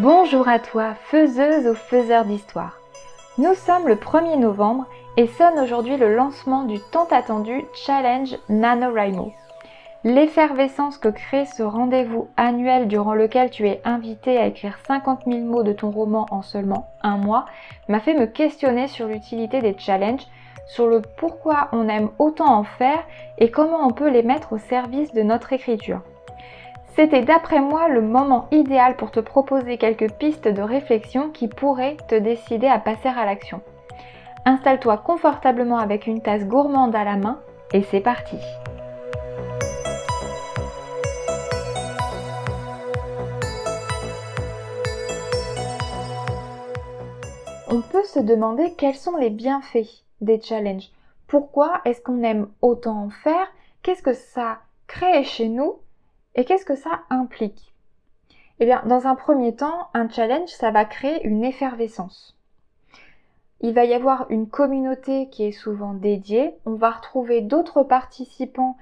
Bonjour à toi, faiseuse ou faiseur d'histoire. Nous sommes le 1er novembre et sonne aujourd'hui le lancement du tant attendu Challenge NaNoWriMo. L'effervescence que crée ce rendez-vous annuel durant lequel tu es invité à écrire 50 000 mots de ton roman en seulement un mois m'a fait me questionner sur l'utilité des challenges, sur le pourquoi on aime autant en faire et comment on peut les mettre au service de notre écriture. C'était d'après moi le moment idéal pour te proposer quelques pistes de réflexion qui pourraient te décider à passer à l'action. Installe-toi confortablement avec une tasse gourmande à la main et c'est parti. On peut se demander quels sont les bienfaits des challenges. Pourquoi est-ce qu'on aime autant en faire? Qu'est-ce que ça crée chez nous? Et qu'est-ce que ça implique? Eh bien, dans un premier temps, un challenge, ça va créer une effervescence. Il va y avoir une communauté qui est souvent dédiée. On va retrouver d'autres participants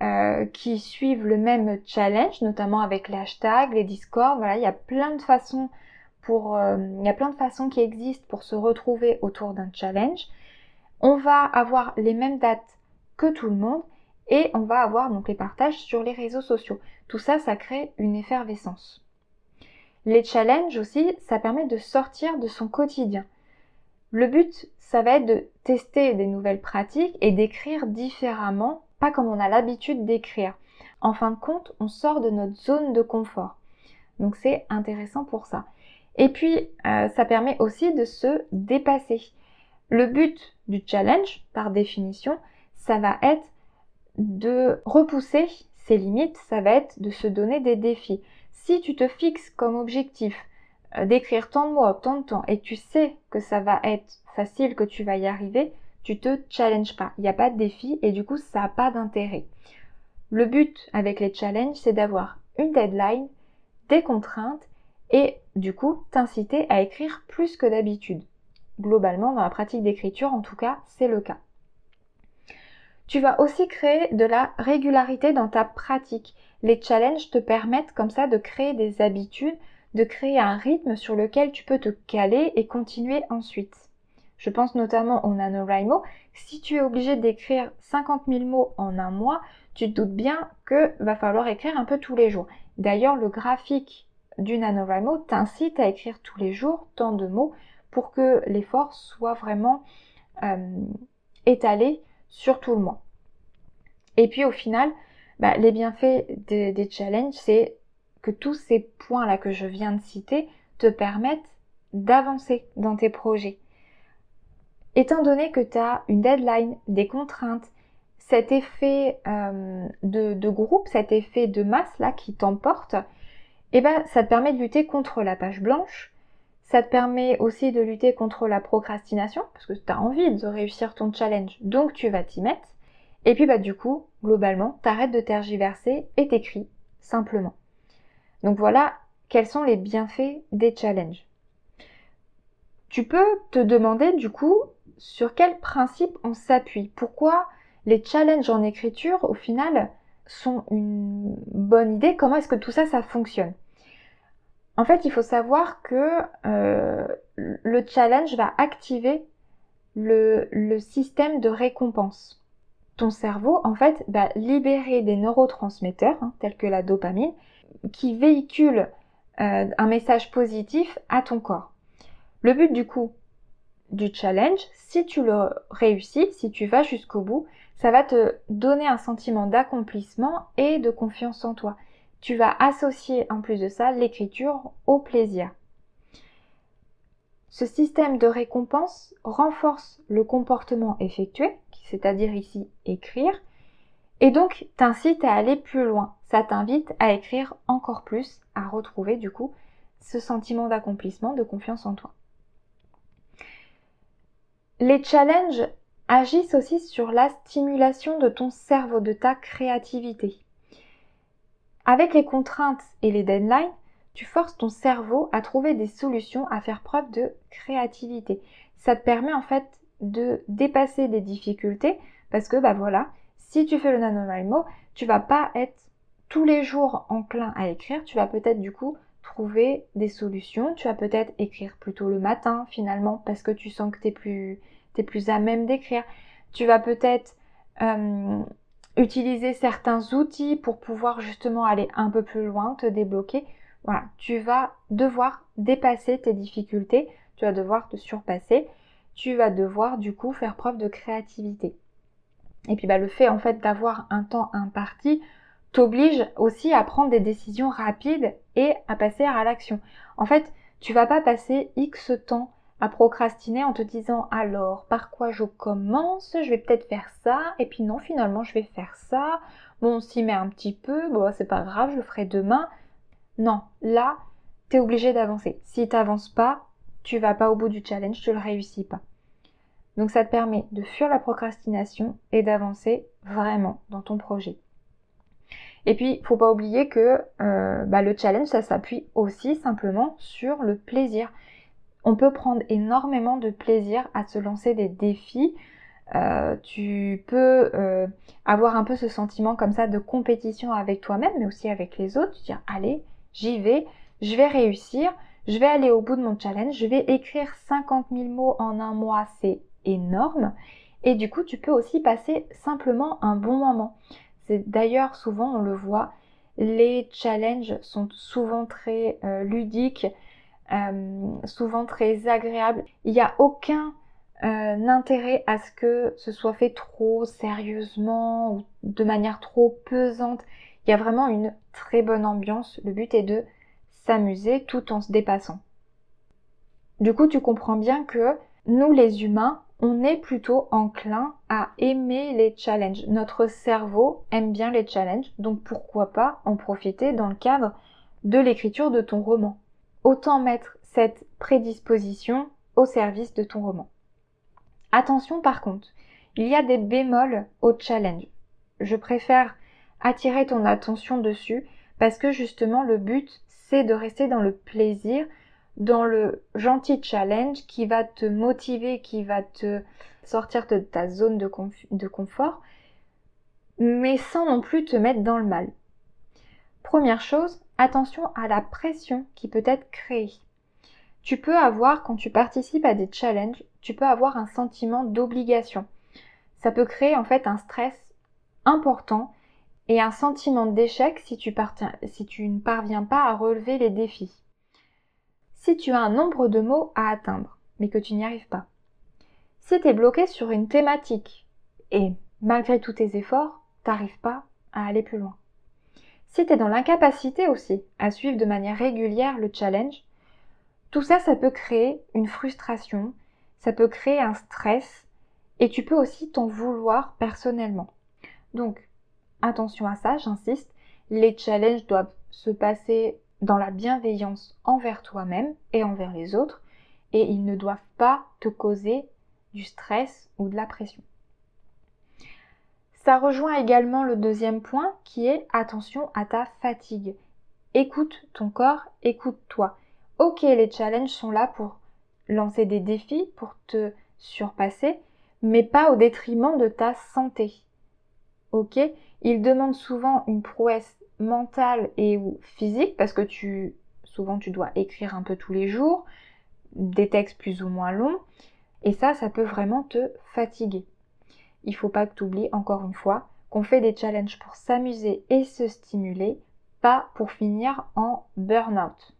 euh, qui suivent le même challenge, notamment avec les hashtags, les discords. Voilà, il y a plein de façons pour, euh, il y a plein de façons qui existent pour se retrouver autour d'un challenge. On va avoir les mêmes dates que tout le monde et on va avoir donc les partages sur les réseaux sociaux. Tout ça, ça crée une effervescence. Les challenges aussi, ça permet de sortir de son quotidien. Le but, ça va être de tester des nouvelles pratiques et d'écrire différemment, pas comme on a l'habitude d'écrire. En fin de compte, on sort de notre zone de confort. Donc c'est intéressant pour ça. Et puis, euh, ça permet aussi de se dépasser. Le but du challenge, par définition, ça va être de repousser ses limites, ça va être de se donner des défis. Si tu te fixes comme objectif euh, d'écrire tant de mots tant de temps et tu sais que ça va être facile, que tu vas y arriver, tu te challenges pas. Il n'y a pas de défi et du coup ça n'a pas d'intérêt. Le but avec les challenges, c'est d'avoir une deadline, des contraintes et du coup t'inciter à écrire plus que d'habitude. Globalement, dans la pratique d'écriture, en tout cas, c'est le cas. Tu vas aussi créer de la régularité dans ta pratique. Les challenges te permettent comme ça de créer des habitudes, de créer un rythme sur lequel tu peux te caler et continuer ensuite. Je pense notamment au NaNoWriMo. Si tu es obligé d'écrire 50 000 mots en un mois, tu te doutes bien que va falloir écrire un peu tous les jours. D'ailleurs, le graphique du NaNoWriMo t'incite à écrire tous les jours tant de mots pour que l'effort soit vraiment euh, étalé sur tout le mois. Et puis au final, bah, les bienfaits des, challenges, c'est que tous ces points-là que je viens de citer te permettent d'avancer dans tes projets. Étant donné que tu as une deadline, des contraintes, cet effet euh, de, groupe, cet effet de masse là qui t'emporte, eh ben, ça te permet de lutter contre la page blanche, ça te permet aussi de lutter contre la procrastination, parce que tu as envie de réussir ton challenge, donc tu vas t'y mettre. Et puis bah du coup, globalement, t'arrêtes de tergiverser et t'écris simplement. Donc voilà quels sont les bienfaits des challenges. Tu peux te demander du coup sur quel principe on s'appuie. Pourquoi les challenges en écriture au final sont une bonne idée? Comment est-ce que tout ça ça fonctionne? En fait, il faut savoir que euh, le challenge va activer le, système de récompense. Ton cerveau, en fait, va libérer des neurotransmetteurs, hein, tels que la dopamine, qui véhiculent euh, un message positif à ton corps. Le but du coup du challenge, si tu le réussis, si tu vas jusqu'au bout, ça va te donner un sentiment d'accomplissement et de confiance en toi tu vas associer en plus de ça l'écriture au plaisir. Ce système de récompense renforce le comportement effectué, c'est-à-dire ici écrire, et donc t'incite à aller plus loin. Ça t'invite à écrire encore plus, à retrouver du coup ce sentiment d'accomplissement, de confiance en toi. Les challenges agissent aussi sur la stimulation de ton cerveau, de ta créativité. Avec les contraintes et les deadlines, tu forces ton cerveau à trouver des solutions, à faire preuve de créativité. Ça te permet en fait de dépasser des difficultés parce que bah voilà, si tu fais le NaNoWriMo, tu vas pas être tous les jours enclin à écrire, tu vas peut-être du coup trouver des solutions. Tu vas peut-être écrire plutôt le matin finalement parce que tu sens que tu es plus, plus à même d'écrire. Tu vas peut-être euh, utiliser certains outils pour pouvoir justement aller un peu plus loin, te débloquer. Voilà, tu vas devoir dépasser tes difficultés, tu vas devoir te surpasser, tu vas devoir du coup faire preuve de créativité. Et puis bah, le fait en fait d'avoir un temps imparti t'oblige aussi à prendre des décisions rapides et à passer à l'action. En fait, tu vas pas passer X temps procrastiner en te disant alors par quoi je commence, je vais peut-être faire ça, et puis non finalement je vais faire ça, bon on s'y met un petit peu, bon c'est pas grave, je le ferai demain. Non, là, tu es obligé d'avancer. Si tu n'avances pas, tu vas pas au bout du challenge, tu le réussis pas. Donc ça te permet de fuir la procrastination et d'avancer vraiment dans ton projet. Et puis, faut pas oublier que euh, bah, le challenge, ça s'appuie aussi simplement sur le plaisir. On peut prendre énormément de plaisir à se lancer des défis. Euh, tu peux euh, avoir un peu ce sentiment comme ça de compétition avec toi-même, mais aussi avec les autres. Tu dire, allez, j'y vais, je vais réussir, je vais aller au bout de mon challenge, je vais écrire 50 000 mots en un mois, c'est énorme. Et du coup, tu peux aussi passer simplement un bon moment. C'est d'ailleurs souvent, on le voit, les challenges sont souvent très euh, ludiques, souvent très agréables. Il n'y a aucun euh, intérêt à ce que ce soit fait trop sérieusement ou de manière trop pesante. Il y a vraiment une très bonne ambiance. Le but est de s'amuser tout en se dépassant. Du coup, tu comprends bien que nous, les humains, on est plutôt enclin à aimer les challenges. Notre cerveau aime bien les challenges, donc pourquoi pas en profiter dans le cadre de l'écriture de ton roman. Autant mettre cette prédisposition au service de ton roman. Attention par contre, il y a des bémols au challenge. Je préfère attirer ton attention dessus parce que justement le but c'est de rester dans le plaisir, dans le gentil challenge qui va te motiver, qui va te sortir de ta zone de, confort, mais sans non plus te mettre dans le mal. Première chose, attention à la pression qui peut être créée. Tu peux avoir, quand tu participes à des challenges, tu peux avoir un sentiment d'obligation. Ça peut créer en fait un stress important et un sentiment d'échec si tu, tu ne parviens pas à relever les défis si tu as un nombre de mots à atteindre, mais que tu n'y arrives pas. Si tu es bloqué sur une thématique et malgré tous tes efforts, t'arrives pas à aller plus loin. Si tu es dans l'incapacité aussi à suivre de manière régulière le challenge, tout ça, ça peut créer une frustration, ça peut créer un stress et tu peux aussi t'en vouloir personnellement. Donc, attention à ça, j'insiste, les challenges doivent se passer dans la bienveillance envers toi-même et envers les autres, et ils ne doivent pas te causer du stress ou de la pression. Ça rejoint également le deuxième point qui est attention à ta fatigue. Écoute ton corps, écoute-toi. Ok, les challenges sont là pour lancer des défis, pour te surpasser, mais pas au détriment de ta santé. Ok Ils demandent souvent une prouesse mentale et physique parce que souvent tu dois écrire un peu tous les jours, des textes plus ou moins longs et ça ça peut vraiment te fatiguer. Il faut pas que tu oublies encore une fois qu'on fait des challenges pour s'amuser et se stimuler, pas pour finir en burn-out.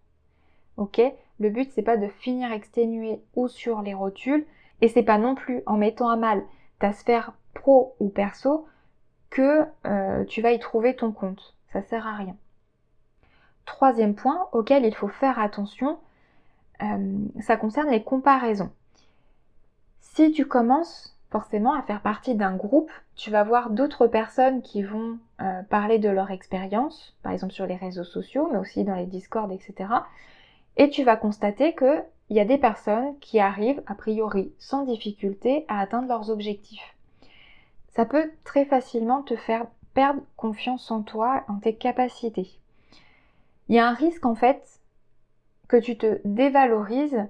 OK? Le but c'est pas de finir exténué ou sur les rotules et c'est pas non plus en mettant à mal ta sphère pro ou perso que euh, tu vas y trouver ton compte ça sert à rien. Troisième point auquel il faut faire attention, euh, ça concerne les comparaisons. Si tu commences forcément à faire partie d'un groupe, tu vas voir d'autres personnes qui vont euh, parler de leur expérience, par exemple sur les réseaux sociaux, mais aussi dans les discords, etc. Et tu vas constater qu'il y a des personnes qui arrivent, a priori, sans difficulté à atteindre leurs objectifs. Ça peut très facilement te faire perdre confiance en toi, en tes capacités. Il y a un risque en fait que tu te dévalorises,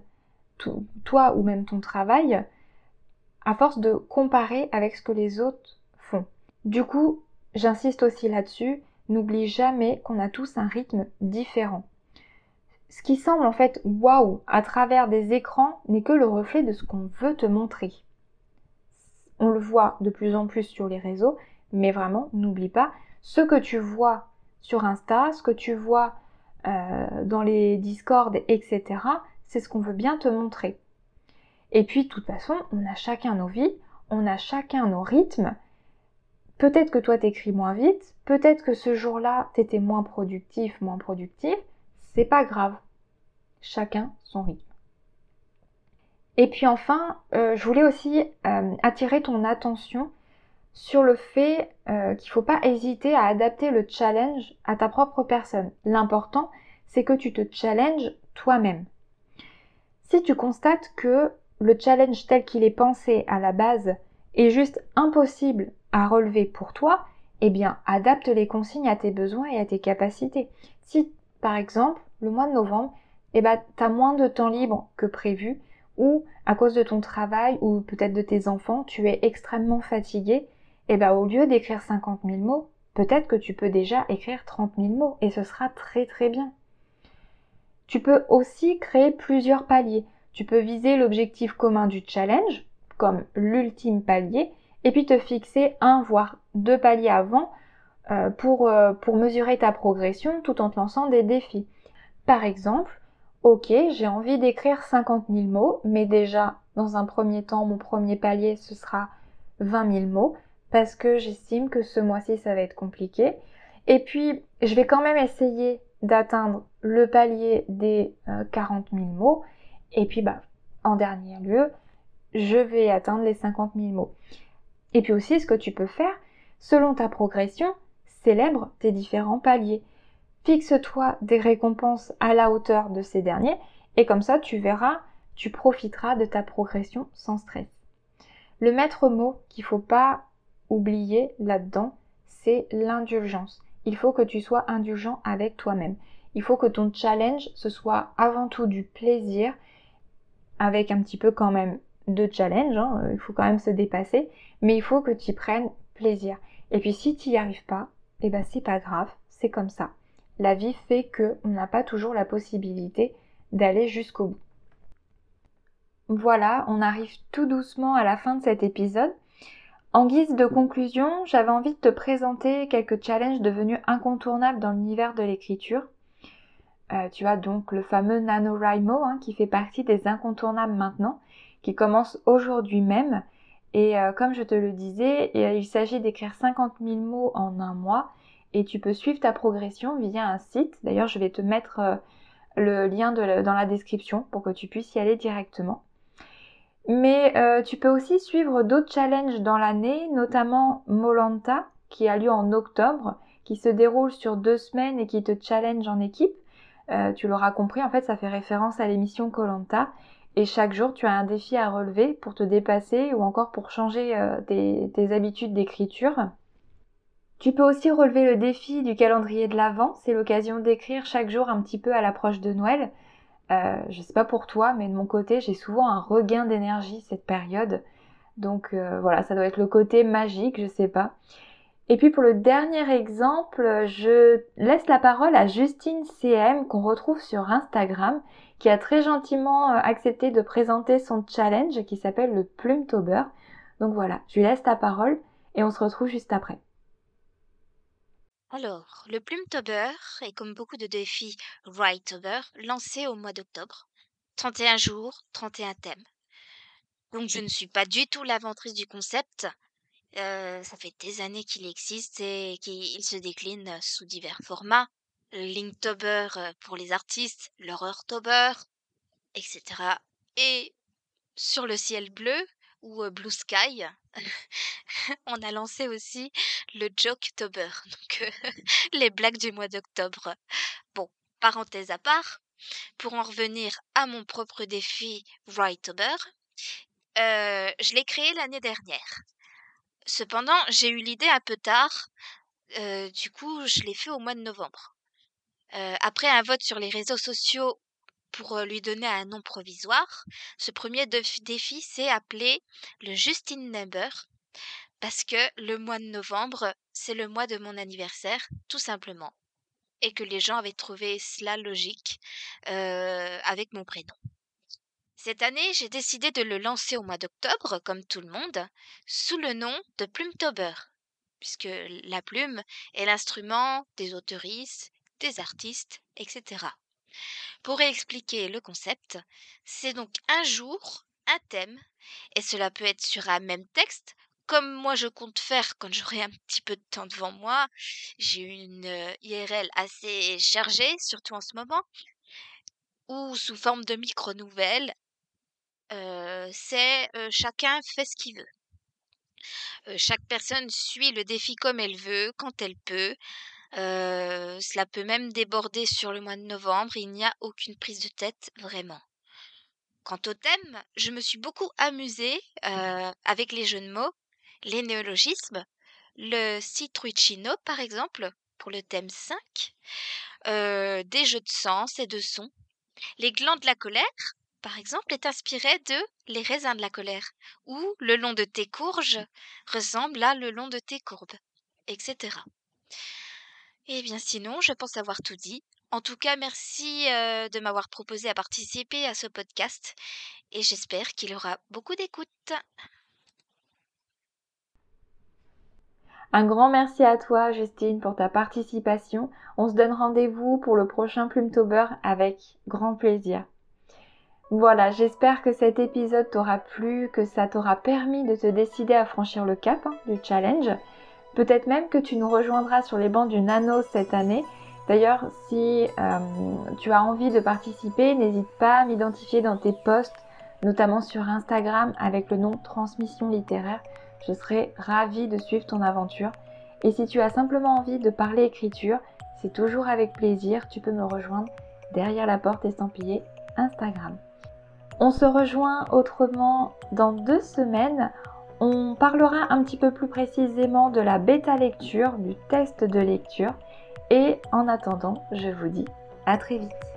toi ou même ton travail, à force de comparer avec ce que les autres font. Du coup, j'insiste aussi là-dessus, n'oublie jamais qu'on a tous un rythme différent. ce qui semble en fait waouh à travers des écrans n'est que le reflet de ce qu'on veut te montrer. On le voit de plus en plus sur les réseaux, mais vraiment, n'oublie pas, ce que tu vois sur Insta, ce que tu vois euh, dans les Discord, etc., c'est ce qu'on veut bien te montrer. Et puis, de toute façon, on a chacun nos vies, on a chacun nos rythmes. Peut-être que toi t'écris moins vite, peut-être que ce jour-là t'étais moins productif, moins productif, c'est pas grave. Chacun son rythme. Et puis enfin, euh, je voulais aussi euh, attirer ton attention sur le fait euh, qu'il ne faut pas hésiter à adapter le challenge à ta propre personne. L'important, c'est que tu te challenges toi-même. Si tu constates que le challenge tel qu'il est pensé à la base est juste impossible à relever pour toi, eh bien, adapte les consignes à tes besoins et à tes capacités. Si, par exemple, le mois de novembre, eh ben, tu moins de temps libre que prévu, ou à cause de ton travail ou peut-être de tes enfants, tu es extrêmement fatigué, eh ben, au lieu d'écrire 50 000 mots, peut-être que tu peux déjà écrire 30 000 mots et ce sera très très bien. Tu peux aussi créer plusieurs paliers. Tu peux viser l'objectif commun du challenge, comme l'ultime palier, et puis te fixer un voire deux paliers avant euh, pour, euh, pour mesurer ta progression tout en te lançant des défis. Par exemple, ok, j'ai envie d'écrire 50 000 mots, mais déjà, dans un premier temps, mon premier palier, ce sera 20 000 mots, parce que j'estime que ce mois-ci, ça va être compliqué. Et puis, je vais quand même essayer d'atteindre le palier des 40 euh, 000 mots. Et puis, bah, en dernier lieu, je vais atteindre les 50 000 mots. Et puis aussi, ce que tu peux faire, selon ta progression, célèbre tes différents paliers. Fixe-toi des récompenses à la hauteur de ces derniers et comme ça, tu verras, tu profiteras de ta progression sans stress. Le maître mot qu'il faut pas oublier là-dedans, c'est l'indulgence. Il faut que tu sois indulgent avec toi-même. Il faut que ton challenge, ce soit avant tout du plaisir, avec un petit peu quand même de challenge, hein. il faut quand même se dépasser, mais il faut que tu prennes plaisir. Et puis si tu n'y arrives pas, eh ben c'est pas grave, c'est comme ça. La vie fait que on n'a pas toujours la possibilité d'aller jusqu'au bout. Voilà, on arrive tout doucement à la fin de cet épisode. En guise de conclusion, j'avais envie de te présenter quelques challenges devenus incontournables dans l'univers de l'écriture. Euh, tu as donc le fameux NaNoWriMo hein, qui fait partie des incontournables maintenant, qui commence aujourd'hui même. Et euh, comme je te le disais, il s'agit d'écrire 50 000 mots en un mois et tu peux suivre ta progression via un site. D'ailleurs, je vais te mettre euh, le lien dans la description pour que tu puisses y aller directement. Mais euh, tu peux aussi suivre d'autres challenges dans l'année, notamment Molanta, qui a lieu en octobre, qui se déroule sur deux semaines et qui te challenge en équipe. Euh, tu l'auras compris, en fait, ça fait référence à l'émission Colanta. Et chaque jour, tu as un défi à relever pour te dépasser ou encore pour changer euh, tes, habitudes d'écriture. Tu peux aussi relever le défi du calendrier de l'Avent. C'est l'occasion d'écrire chaque jour un petit peu à l'approche de Noël. Euh, je sais pas pour toi, mais de mon côté, j'ai souvent un regain d'énergie cette période. Donc voilà, ça doit être le côté magique, je sais pas. Et puis pour le dernier exemple, je laisse la parole à Justine CM qu'on retrouve sur Instagram qui a très gentiment euh, accepté de présenter son challenge qui s'appelle le Plumetober. Donc voilà, je lui laisse ta parole et on se retrouve juste après. Alors, le Plumetober est comme beaucoup de défis Writober lancé au mois d'octobre. 31 jours, 31 thèmes. Donc je ne suis pas du tout l'inventrice du concept. Euh, ça fait des années qu'il existe et qu'il se décline sous divers formats. Linktober euh, pour les artistes, l'horrortober, etc. Et sur le ciel bleu ou euh, Blue Sky, on a lancé aussi le Joketober, donc euh, les blagues du mois d'octobre. Bon, parenthèse à part, pour en revenir à mon propre défi Writober, je l'ai créé l'année dernière. Cependant, j'ai eu l'idée un peu tard, du coup, je l'ai fait au mois de novembre. Euh, après un vote sur les réseaux sociaux pour euh, lui donner un nom provisoire, ce premier défi s'est appelé le Justine Number parce que le mois de novembre, c'est le mois de mon anniversaire, tout simplement. et que les gens avaient trouvé cela logique euh, avec mon prénom. Cette année, j'ai décidé de le lancer au mois d'octobre, comme tout le monde, sous le nom de Plumetober, puisque la plume est l'instrument des autoristes, des artistes, etc. Pour expliquer le concept, c'est donc un jour, un thème, et cela peut être sur un même texte, comme moi je compte faire quand j'aurai un petit peu de temps devant moi. J'ai une euh, IRL assez chargée, surtout en ce moment, ou sous forme de micro-nouvelles. C'est chacun fait ce qu'il veut. chaque personne suit le défi comme elle veut, quand elle peut. cela peut même déborder sur le mois de novembre, il n'y a aucune prise de tête vraiment. Quant au thème, je me suis beaucoup amusée avec les jeux de mots, les néologismes, le citruccino par exemple, pour le thème 5, des jeux de sens et de sons. Les glands de la colère, par exemple, est inspiré de les raisins de la colère, ou le long de tes courges ressemble à le long de tes courbes, etc. Eh bien sinon, je pense avoir tout dit. En tout cas, merci de m'avoir proposé à participer à ce podcast et j'espère qu'il aura beaucoup d'écoute. Un grand merci à toi, Justine, pour ta participation. On se donne rendez-vous pour le prochain Plumetober avec grand plaisir. Voilà, j'espère que cet épisode t'aura plu, que ça t'aura permis de te décider à franchir le cap hein, du challenge. Peut-être même que tu nous rejoindras sur les bancs du Nano cette année. D'ailleurs, si euh, tu as envie de participer, n'hésite pas à m'identifier dans tes posts, notamment sur Instagram avec le nom Transmission littéraire. Je serai ravie de suivre ton aventure. Et si tu as simplement envie de parler écriture, c'est toujours avec plaisir. Tu peux me rejoindre derrière la porte estampillée Instagram. On se rejoint autrement dans deux semaines. On parlera un petit peu plus précisément de la bêta lecture, du test de lecture. Et en attendant, je vous dis à très vite.